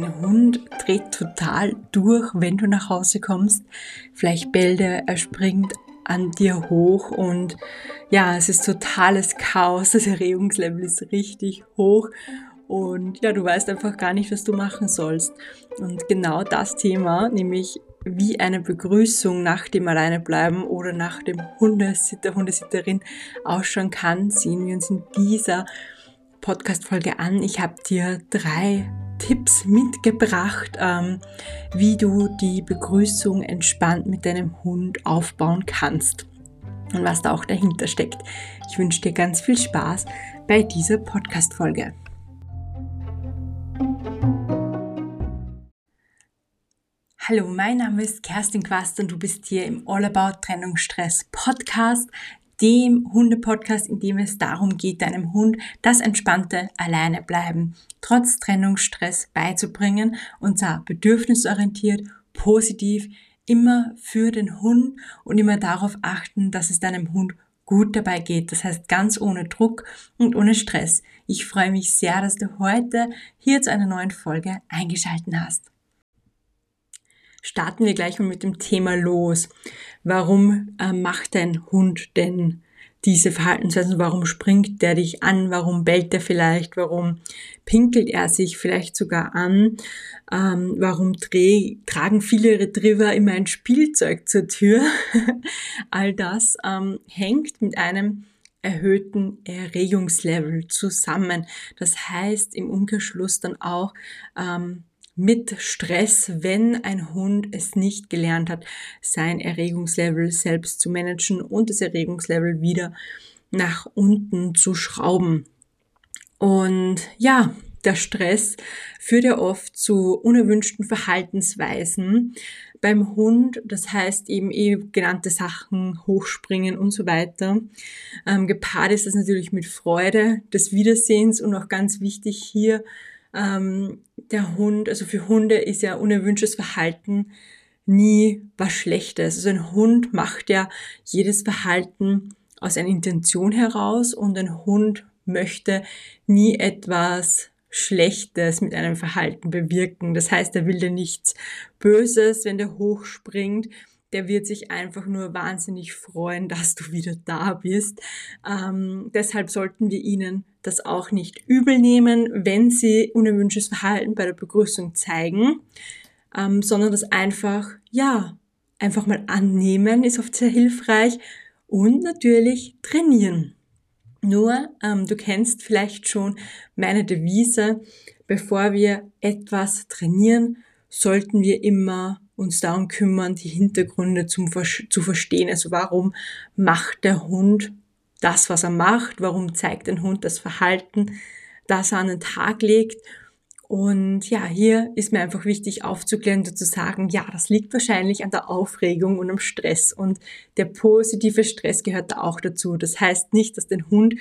Dein Hund dreht total durch, wenn du nach Hause kommst. Vielleicht bellt er, er springt an dir hoch und ja, es ist totales Chaos. Das Erregungslevel ist richtig hoch und ja, du weißt einfach gar nicht, was du machen sollst. Und genau das Thema, nämlich wie eine Begrüßung nach dem Alleinebleiben oder nach dem Hundesitter, Hundesitterin ausschauen kann, sehen wir uns in dieser Podcast-Folge an. Ich habe dir drei Tipps mitgebracht, ähm, wie du die Begrüßung entspannt mit deinem Hund aufbauen kannst und was da auch dahinter steckt. Ich wünsche dir ganz viel Spaß bei dieser Podcast-Folge. Hallo, mein Name ist Kerstin Quast und du bist hier im All About Trennungsstress Podcast, dem Hunde-Podcast, in dem es darum geht, deinem Hund das entspannte Alleinebleiben trotz Trennungsstress beizubringen und zwar bedürfnisorientiert, positiv, immer für den Hund und immer darauf achten, dass es deinem Hund gut dabei geht. Das heißt ganz ohne Druck und ohne Stress. Ich freue mich sehr, dass du heute hier zu einer neuen Folge eingeschalten hast starten wir gleich mal mit dem Thema los. Warum äh, macht dein Hund denn diese Verhaltensweisen? Warum springt der dich an? Warum bellt er vielleicht? Warum pinkelt er sich vielleicht sogar an? Ähm, warum tragen viele Retriever immer ein Spielzeug zur Tür? All das ähm, hängt mit einem erhöhten Erregungslevel zusammen. Das heißt im Umkehrschluss dann auch, ähm, mit Stress, wenn ein Hund es nicht gelernt hat, sein Erregungslevel selbst zu managen und das Erregungslevel wieder nach unten zu schrauben. Und ja, der Stress führt ja oft zu unerwünschten Verhaltensweisen beim Hund. Das heißt eben eh genannte Sachen, hochspringen und so weiter. Ähm, gepaart ist das natürlich mit Freude des Wiedersehens und auch ganz wichtig hier ähm, der Hund, also für Hunde ist ja unerwünschtes Verhalten nie was Schlechtes. Also ein Hund macht ja jedes Verhalten aus einer Intention heraus und ein Hund möchte nie etwas Schlechtes mit einem Verhalten bewirken. Das heißt, er will dir nichts Böses, wenn der hochspringt. Der wird sich einfach nur wahnsinnig freuen, dass du wieder da bist. Ähm, deshalb sollten wir ihnen das auch nicht übel nehmen, wenn sie unerwünschtes Verhalten bei der Begrüßung zeigen, ähm, sondern das einfach, ja, einfach mal annehmen ist oft sehr hilfreich und natürlich trainieren. Nur, ähm, du kennst vielleicht schon meine Devise, bevor wir etwas trainieren, sollten wir immer uns darum kümmern, die Hintergründe zum, zu verstehen. Also warum macht der Hund das, was er macht, warum zeigt ein Hund das Verhalten, das er an den Tag legt. Und ja, hier ist mir einfach wichtig aufzuklären und zu sagen, ja, das liegt wahrscheinlich an der Aufregung und am Stress. Und der positive Stress gehört da auch dazu. Das heißt nicht, dass dein Hund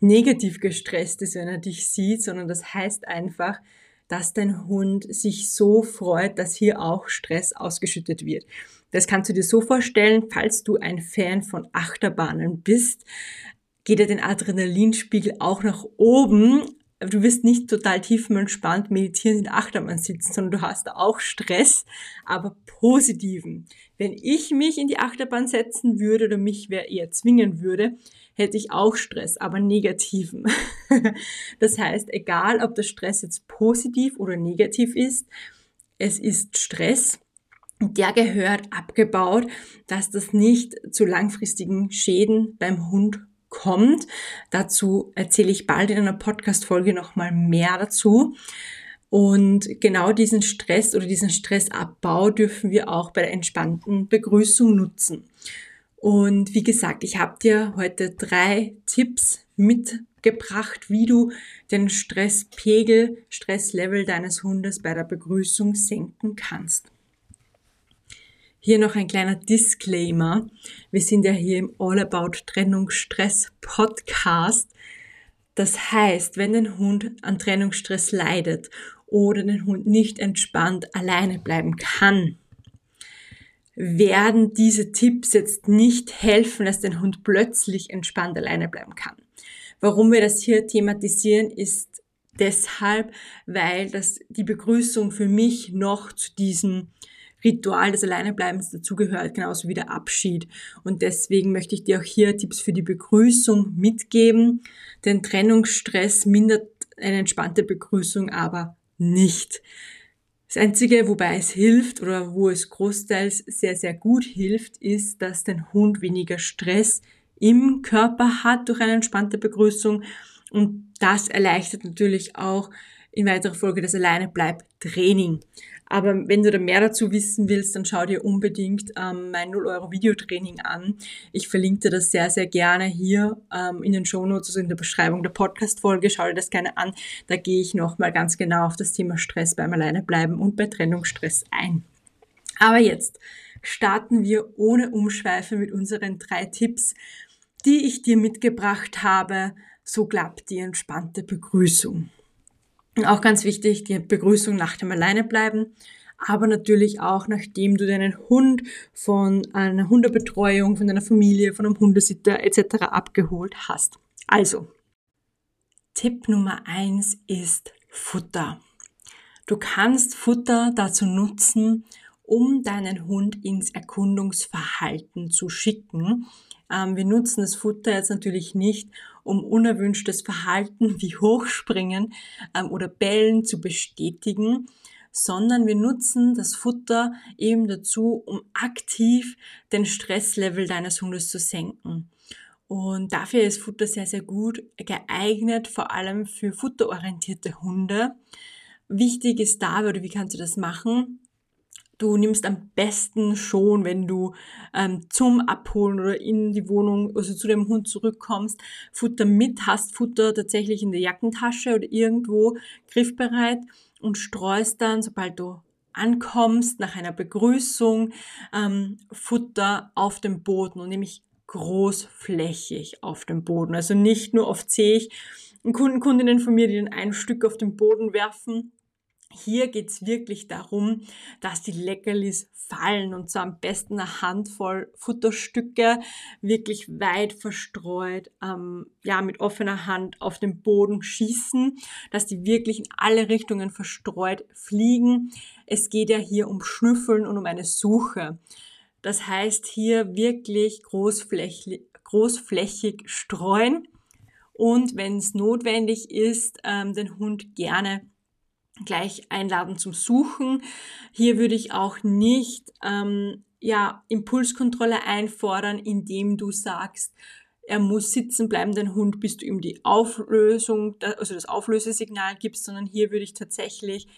negativ gestresst ist, wenn er dich sieht, sondern das heißt einfach, dass dein Hund sich so freut, dass hier auch Stress ausgeschüttet wird. Das kannst du dir so vorstellen, falls du ein Fan von Achterbahnen bist, geht ja den Adrenalinspiegel auch nach oben. Du wirst nicht total tiefenentspannt meditieren in der Achterbahn sitzen, sondern du hast auch Stress, aber positiven. Wenn ich mich in die Achterbahn setzen würde oder mich wer eher zwingen würde, hätte ich auch Stress, aber negativen. das heißt, egal ob der Stress jetzt positiv oder negativ ist, es ist Stress der gehört abgebaut, dass das nicht zu langfristigen Schäden beim Hund kommt. Dazu erzähle ich bald in einer Podcast-Folge nochmal mehr dazu. Und genau diesen Stress oder diesen Stressabbau dürfen wir auch bei der entspannten Begrüßung nutzen. Und wie gesagt, ich habe dir heute drei Tipps mitgebracht, wie du den Stresspegel, Stresslevel deines Hundes bei der Begrüßung senken kannst. Hier noch ein kleiner Disclaimer. Wir sind ja hier im All About Trennungsstress Podcast. Das heißt, wenn ein Hund an Trennungsstress leidet oder den Hund nicht entspannt alleine bleiben kann, werden diese Tipps jetzt nicht helfen, dass der Hund plötzlich entspannt alleine bleiben kann. Warum wir das hier thematisieren, ist deshalb, weil das die Begrüßung für mich noch zu diesem Ritual des Alleinebleibens dazugehört, genauso wie der Abschied. Und deswegen möchte ich dir auch hier Tipps für die Begrüßung mitgeben. Denn Trennungsstress mindert eine entspannte Begrüßung aber nicht. Das Einzige, wobei es hilft oder wo es großteils sehr, sehr gut hilft, ist, dass dein Hund weniger Stress im Körper hat durch eine entspannte Begrüßung. Und das erleichtert natürlich auch in weiterer Folge das Alleine bleibt Training. Aber wenn du da mehr dazu wissen willst, dann schau dir unbedingt ähm, mein 0 Euro Videotraining an. Ich verlinke dir das sehr, sehr gerne hier ähm, in den Show Notes, also in der Beschreibung der Podcast-Folge. Schau dir das gerne an. Da gehe ich nochmal ganz genau auf das Thema Stress beim Alleinebleiben und bei Trennungsstress ein. Aber jetzt starten wir ohne Umschweife mit unseren drei Tipps, die ich dir mitgebracht habe. So klappt die entspannte Begrüßung. Auch ganz wichtig, die Begrüßung nach dem Alleinebleiben, aber natürlich auch nachdem du deinen Hund von einer Hundebetreuung, von deiner Familie, von einem Hundesitter etc. abgeholt hast. Also, Tipp Nummer eins ist Futter. Du kannst Futter dazu nutzen, um deinen Hund ins Erkundungsverhalten zu schicken. Ähm, wir nutzen das Futter jetzt natürlich nicht, um unerwünschtes Verhalten wie Hochspringen ähm, oder Bellen zu bestätigen, sondern wir nutzen das Futter eben dazu, um aktiv den Stresslevel deines Hundes zu senken. Und dafür ist Futter sehr, sehr gut geeignet, vor allem für futterorientierte Hunde. Wichtig ist da, oder wie kannst du das machen? Du nimmst am besten schon, wenn du ähm, zum Abholen oder in die Wohnung, also zu dem Hund zurückkommst, Futter mit, hast Futter tatsächlich in der Jackentasche oder irgendwo griffbereit und streust dann, sobald du ankommst, nach einer Begrüßung, ähm, Futter auf dem Boden und nämlich großflächig auf dem Boden. Also nicht nur oft sehe ich Kunden, Kundinnen von mir, die dann ein Stück auf den Boden werfen hier geht's wirklich darum, dass die Leckerlis fallen und zwar am besten eine Handvoll Futterstücke wirklich weit verstreut, ähm, ja, mit offener Hand auf den Boden schießen, dass die wirklich in alle Richtungen verstreut fliegen. Es geht ja hier um Schnüffeln und um eine Suche. Das heißt hier wirklich großflächig, großflächig streuen und wenn es notwendig ist, ähm, den Hund gerne gleich einladen zum Suchen. Hier würde ich auch nicht ähm, ja, Impulskontrolle einfordern, indem du sagst, er muss sitzen bleiben, dein Hund, bis du ihm die Auflösung, also das Auflösesignal gibst, sondern hier würde ich tatsächlich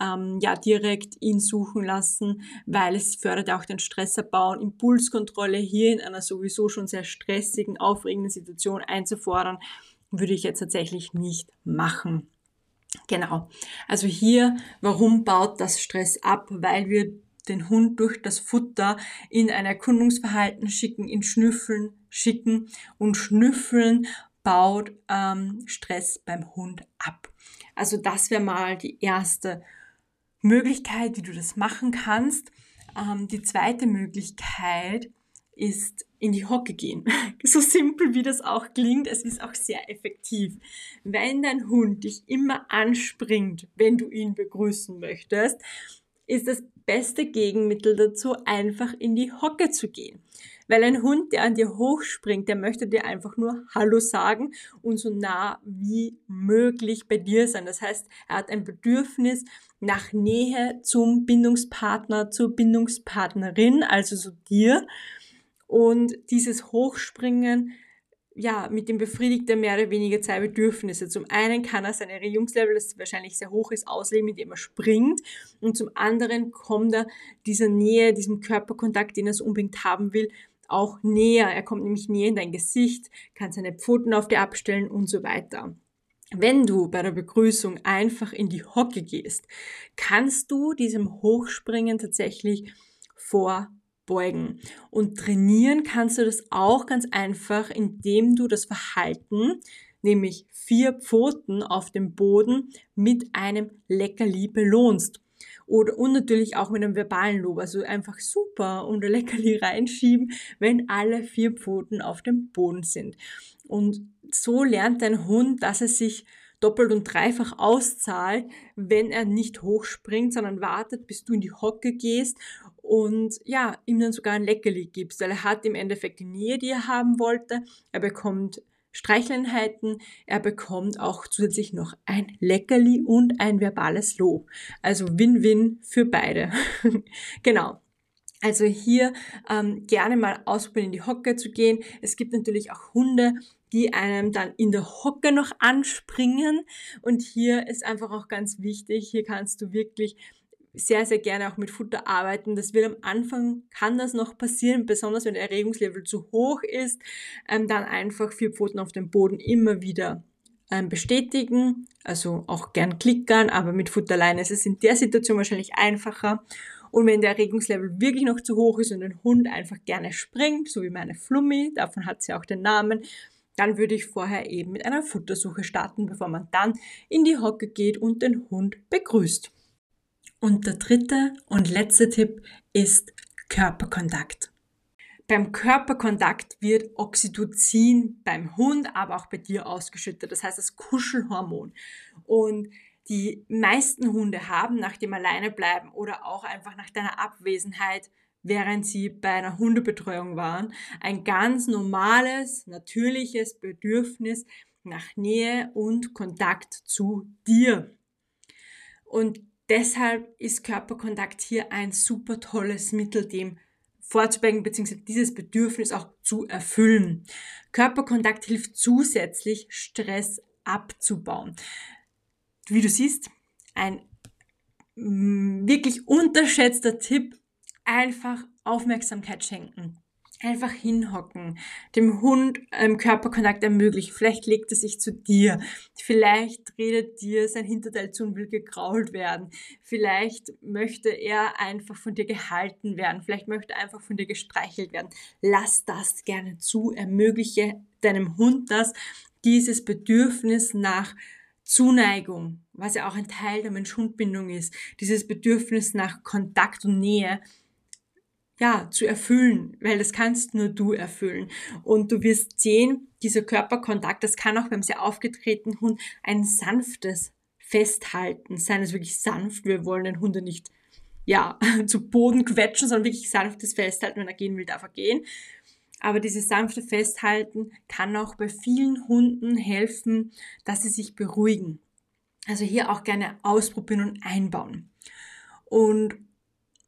ähm, ja direkt ihn suchen lassen, weil es fördert auch den Stressabbau und Impulskontrolle hier in einer sowieso schon sehr stressigen, aufregenden Situation einzufordern, würde ich jetzt tatsächlich nicht machen. Genau. Also hier, warum baut das Stress ab? Weil wir den Hund durch das Futter in ein Erkundungsverhalten schicken, in Schnüffeln schicken und Schnüffeln baut ähm, Stress beim Hund ab. Also das wäre mal die erste Möglichkeit, wie du das machen kannst. Ähm, die zweite Möglichkeit ist in die Hocke gehen. So simpel wie das auch klingt, es ist auch sehr effektiv. Wenn dein Hund dich immer anspringt, wenn du ihn begrüßen möchtest, ist das beste Gegenmittel dazu, einfach in die Hocke zu gehen. Weil ein Hund, der an dir hochspringt, der möchte dir einfach nur Hallo sagen und so nah wie möglich bei dir sein. Das heißt, er hat ein Bedürfnis nach Nähe zum Bindungspartner, zur Bindungspartnerin, also zu dir. Und dieses Hochspringen, ja, mit dem befriedigt er mehr oder weniger zwei Bedürfnisse. Zum einen kann er seine Erregungslevel, das wahrscheinlich sehr hoch ist, ausleben, indem er springt. Und zum anderen kommt er dieser Nähe, diesem Körperkontakt, den er so unbedingt haben will, auch näher. Er kommt nämlich näher in dein Gesicht, kann seine Pfoten auf dir abstellen und so weiter. Wenn du bei der Begrüßung einfach in die Hocke gehst, kannst du diesem Hochspringen tatsächlich vor beugen. Und trainieren kannst du das auch ganz einfach, indem du das Verhalten, nämlich vier Pfoten auf dem Boden, mit einem Leckerli belohnst. Oder, und natürlich auch mit einem verbalen Lob. Also einfach super und ein Leckerli reinschieben, wenn alle vier Pfoten auf dem Boden sind. Und so lernt dein Hund, dass er sich doppelt und dreifach auszahlt, wenn er nicht hochspringt, sondern wartet, bis du in die Hocke gehst und ja, ihm dann sogar ein Leckerli gibst, weil er hat im Endeffekt die Nähe, die er haben wollte. Er bekommt Streichleinheiten, er bekommt auch zusätzlich noch ein Leckerli und ein verbales Lob. Also Win-Win für beide. genau. Also hier ähm, gerne mal ausprobieren, in die Hocke zu gehen. Es gibt natürlich auch Hunde, die einem dann in der Hocke noch anspringen. Und hier ist einfach auch ganz wichtig, hier kannst du wirklich sehr, sehr gerne auch mit Futter arbeiten. Das wird am Anfang, kann das noch passieren, besonders wenn der Erregungslevel zu hoch ist, ähm, dann einfach vier Pfoten auf dem Boden immer wieder ähm, bestätigen, also auch gern klickern, aber mit Futter alleine ist es in der Situation wahrscheinlich einfacher. Und wenn der Erregungslevel wirklich noch zu hoch ist und ein Hund einfach gerne springt, so wie meine Flummi, davon hat sie auch den Namen, dann würde ich vorher eben mit einer Futtersuche starten, bevor man dann in die Hocke geht und den Hund begrüßt. Und der dritte und letzte Tipp ist Körperkontakt. Beim Körperkontakt wird Oxytocin beim Hund, aber auch bei dir ausgeschüttet. Das heißt das Kuschelhormon. Und die meisten Hunde haben nach dem Alleinebleiben oder auch einfach nach deiner Abwesenheit, während sie bei einer Hundebetreuung waren, ein ganz normales, natürliches Bedürfnis nach Nähe und Kontakt zu dir. Und deshalb ist Körperkontakt hier ein super tolles Mittel, dem vorzubeugen bzw. dieses Bedürfnis auch zu erfüllen. Körperkontakt hilft zusätzlich, Stress abzubauen wie du siehst, ein mm, wirklich unterschätzter Tipp, einfach Aufmerksamkeit schenken. Einfach hinhocken, dem Hund ähm, Körperkontakt ermöglichen. Vielleicht legt er sich zu dir. Vielleicht redet dir sein Hinterteil zu und will gekrault werden. Vielleicht möchte er einfach von dir gehalten werden. Vielleicht möchte er einfach von dir gestreichelt werden. Lass das gerne zu. Ermögliche deinem Hund das, dieses Bedürfnis nach Zuneigung, was ja auch ein Teil der Mensch-Hund-Bindung ist, dieses Bedürfnis nach Kontakt und Nähe, ja, zu erfüllen, weil das kannst nur du erfüllen. Und du wirst sehen, dieser Körperkontakt, das kann auch beim sehr aufgetretenen Hund ein sanftes Festhalten sein, also wirklich sanft. Wir wollen den Hund nicht, ja, zu Boden quetschen, sondern wirklich sanftes Festhalten. Wenn er gehen will, darf er gehen. Aber dieses sanfte Festhalten kann auch bei vielen Hunden helfen, dass sie sich beruhigen. Also hier auch gerne ausprobieren und einbauen. Und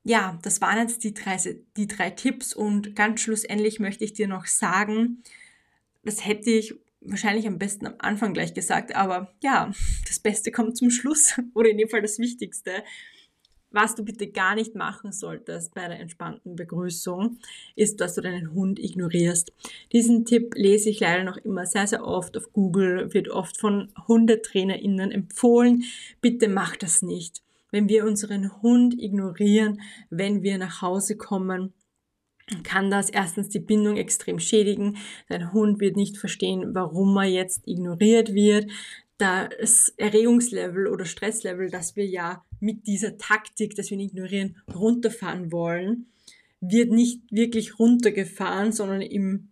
ja, das waren jetzt die drei, die drei Tipps und ganz schlussendlich möchte ich dir noch sagen, das hätte ich wahrscheinlich am besten am Anfang gleich gesagt, aber ja, das Beste kommt zum Schluss oder in dem Fall das Wichtigste was du bitte gar nicht machen solltest bei der entspannten Begrüßung, ist, dass du deinen Hund ignorierst. Diesen Tipp lese ich leider noch immer sehr, sehr oft auf Google, wird oft von HundetrainerInnen empfohlen. Bitte mach das nicht. Wenn wir unseren Hund ignorieren, wenn wir nach Hause kommen, kann das erstens die Bindung extrem schädigen. Dein Hund wird nicht verstehen, warum er jetzt ignoriert wird das Erregungslevel oder Stresslevel, das wir ja mit dieser Taktik, das wir ihn ignorieren, runterfahren wollen, wird nicht wirklich runtergefahren, sondern im,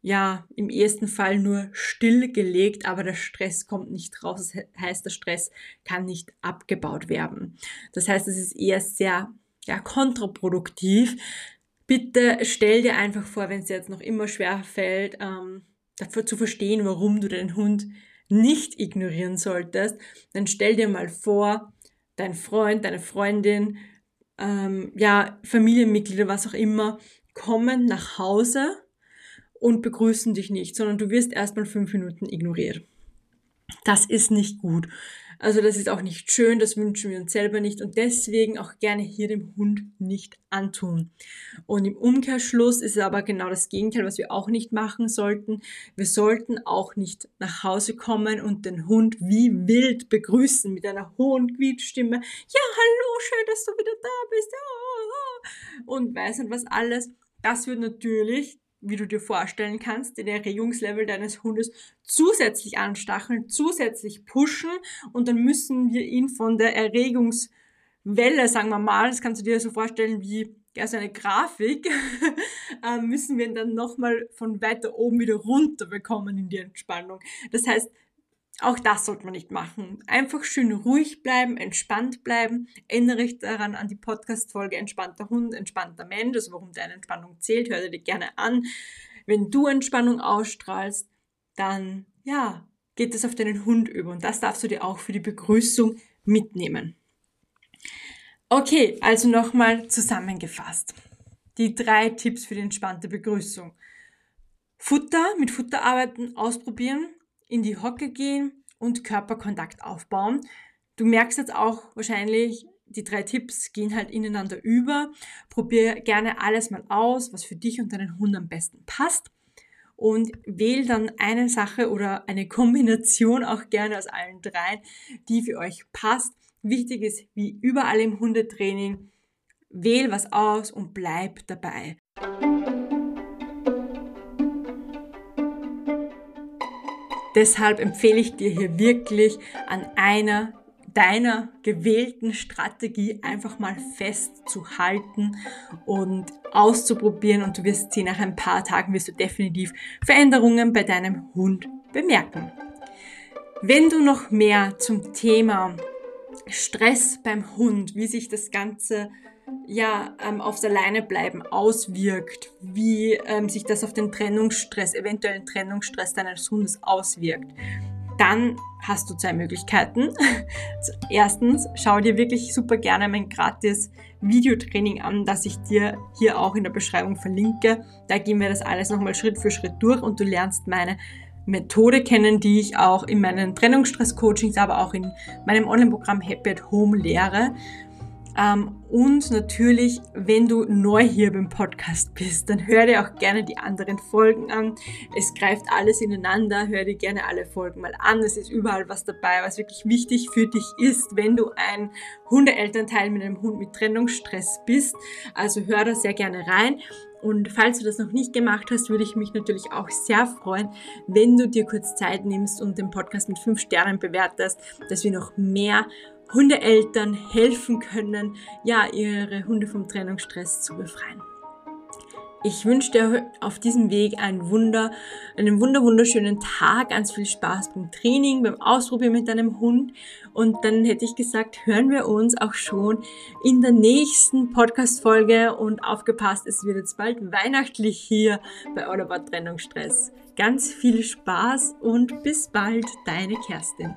ja, im ersten Fall nur stillgelegt, aber der Stress kommt nicht raus. Das heißt, der Stress kann nicht abgebaut werden. Das heißt, es ist eher sehr, ja, kontraproduktiv. Bitte stell dir einfach vor, wenn es dir jetzt noch immer schwer fällt, ähm, dafür zu verstehen, warum du deinen Hund nicht ignorieren solltest, dann stell dir mal vor, dein Freund, deine Freundin, ähm, ja, Familienmitglieder, was auch immer, kommen nach Hause und begrüßen dich nicht, sondern du wirst erstmal fünf Minuten ignoriert. Das ist nicht gut. Also das ist auch nicht schön, das wünschen wir uns selber nicht und deswegen auch gerne hier dem Hund nicht antun. Und im Umkehrschluss ist es aber genau das Gegenteil, was wir auch nicht machen sollten. Wir sollten auch nicht nach Hause kommen und den Hund wie wild begrüßen mit einer hohen Quietstimme. Ja, hallo, schön, dass du wieder da bist. Und weiß nicht was alles. Das wird natürlich wie du dir vorstellen kannst, den Erregungslevel deines Hundes zusätzlich anstacheln, zusätzlich pushen und dann müssen wir ihn von der Erregungswelle, sagen wir mal, das kannst du dir so vorstellen wie ja, so eine Grafik, äh, müssen wir ihn dann nochmal von weiter oben wieder runter bekommen in die Entspannung. Das heißt, auch das sollte man nicht machen. Einfach schön ruhig bleiben, entspannt bleiben. Erinnere dich daran an die Podcast-Folge Entspannter Hund, entspannter Mensch, also warum deine Entspannung zählt. Hör dir gerne an. Wenn du Entspannung ausstrahlst, dann, ja, geht es auf deinen Hund über. Und das darfst du dir auch für die Begrüßung mitnehmen. Okay, also nochmal zusammengefasst. Die drei Tipps für die entspannte Begrüßung. Futter, mit Futter arbeiten, ausprobieren, in die Hocke gehen und Körperkontakt aufbauen. Du merkst jetzt auch wahrscheinlich, die drei Tipps gehen halt ineinander über. Probier gerne alles mal aus, was für dich und deinen Hund am besten passt. Und wähl dann eine Sache oder eine Kombination auch gerne aus allen dreien, die für euch passt. Wichtig ist, wie überall im Hundetraining, wähl was aus und bleib dabei. Deshalb empfehle ich dir hier wirklich an einer deiner gewählten Strategie einfach mal festzuhalten und auszuprobieren und du wirst sehen, nach ein paar Tagen wirst du definitiv Veränderungen bei deinem Hund bemerken. Wenn du noch mehr zum Thema Stress beim Hund, wie sich das Ganze ja, ähm, aufs Alleinebleiben auswirkt, wie ähm, sich das auf den Trennungsstress, eventuellen Trennungsstress deines Hundes auswirkt, dann hast du zwei Möglichkeiten. Erstens, schau dir wirklich super gerne mein gratis Videotraining an, das ich dir hier auch in der Beschreibung verlinke. Da gehen wir das alles nochmal Schritt für Schritt durch und du lernst meine Methode kennen, die ich auch in meinen Trennungsstress-Coachings, aber auch in meinem Online-Programm Happy at Home lehre. Ähm, und natürlich, wenn du neu hier beim Podcast bist, dann hör dir auch gerne die anderen Folgen an. Es greift alles ineinander. Hör dir gerne alle Folgen mal an. Es ist überall was dabei, was wirklich wichtig für dich ist, wenn du ein Hundeelternteil mit einem Hund mit Trennungsstress bist. Also hör da sehr gerne rein. Und falls du das noch nicht gemacht hast, würde ich mich natürlich auch sehr freuen, wenn du dir kurz Zeit nimmst und den Podcast mit fünf Sternen bewertest, dass wir noch mehr Hundeeltern helfen können, ja, ihre Hunde vom Trennungsstress zu befreien. Ich wünsche dir auf diesem Weg einen Wunder, einen wunder wunderschönen Tag, ganz viel Spaß beim Training, beim Ausprobieren mit deinem Hund. Und dann hätte ich gesagt, hören wir uns auch schon in der nächsten Podcast-Folge und aufgepasst, es wird jetzt bald weihnachtlich hier bei All About Trennungsstress. Ganz viel Spaß und bis bald, deine Kerstin.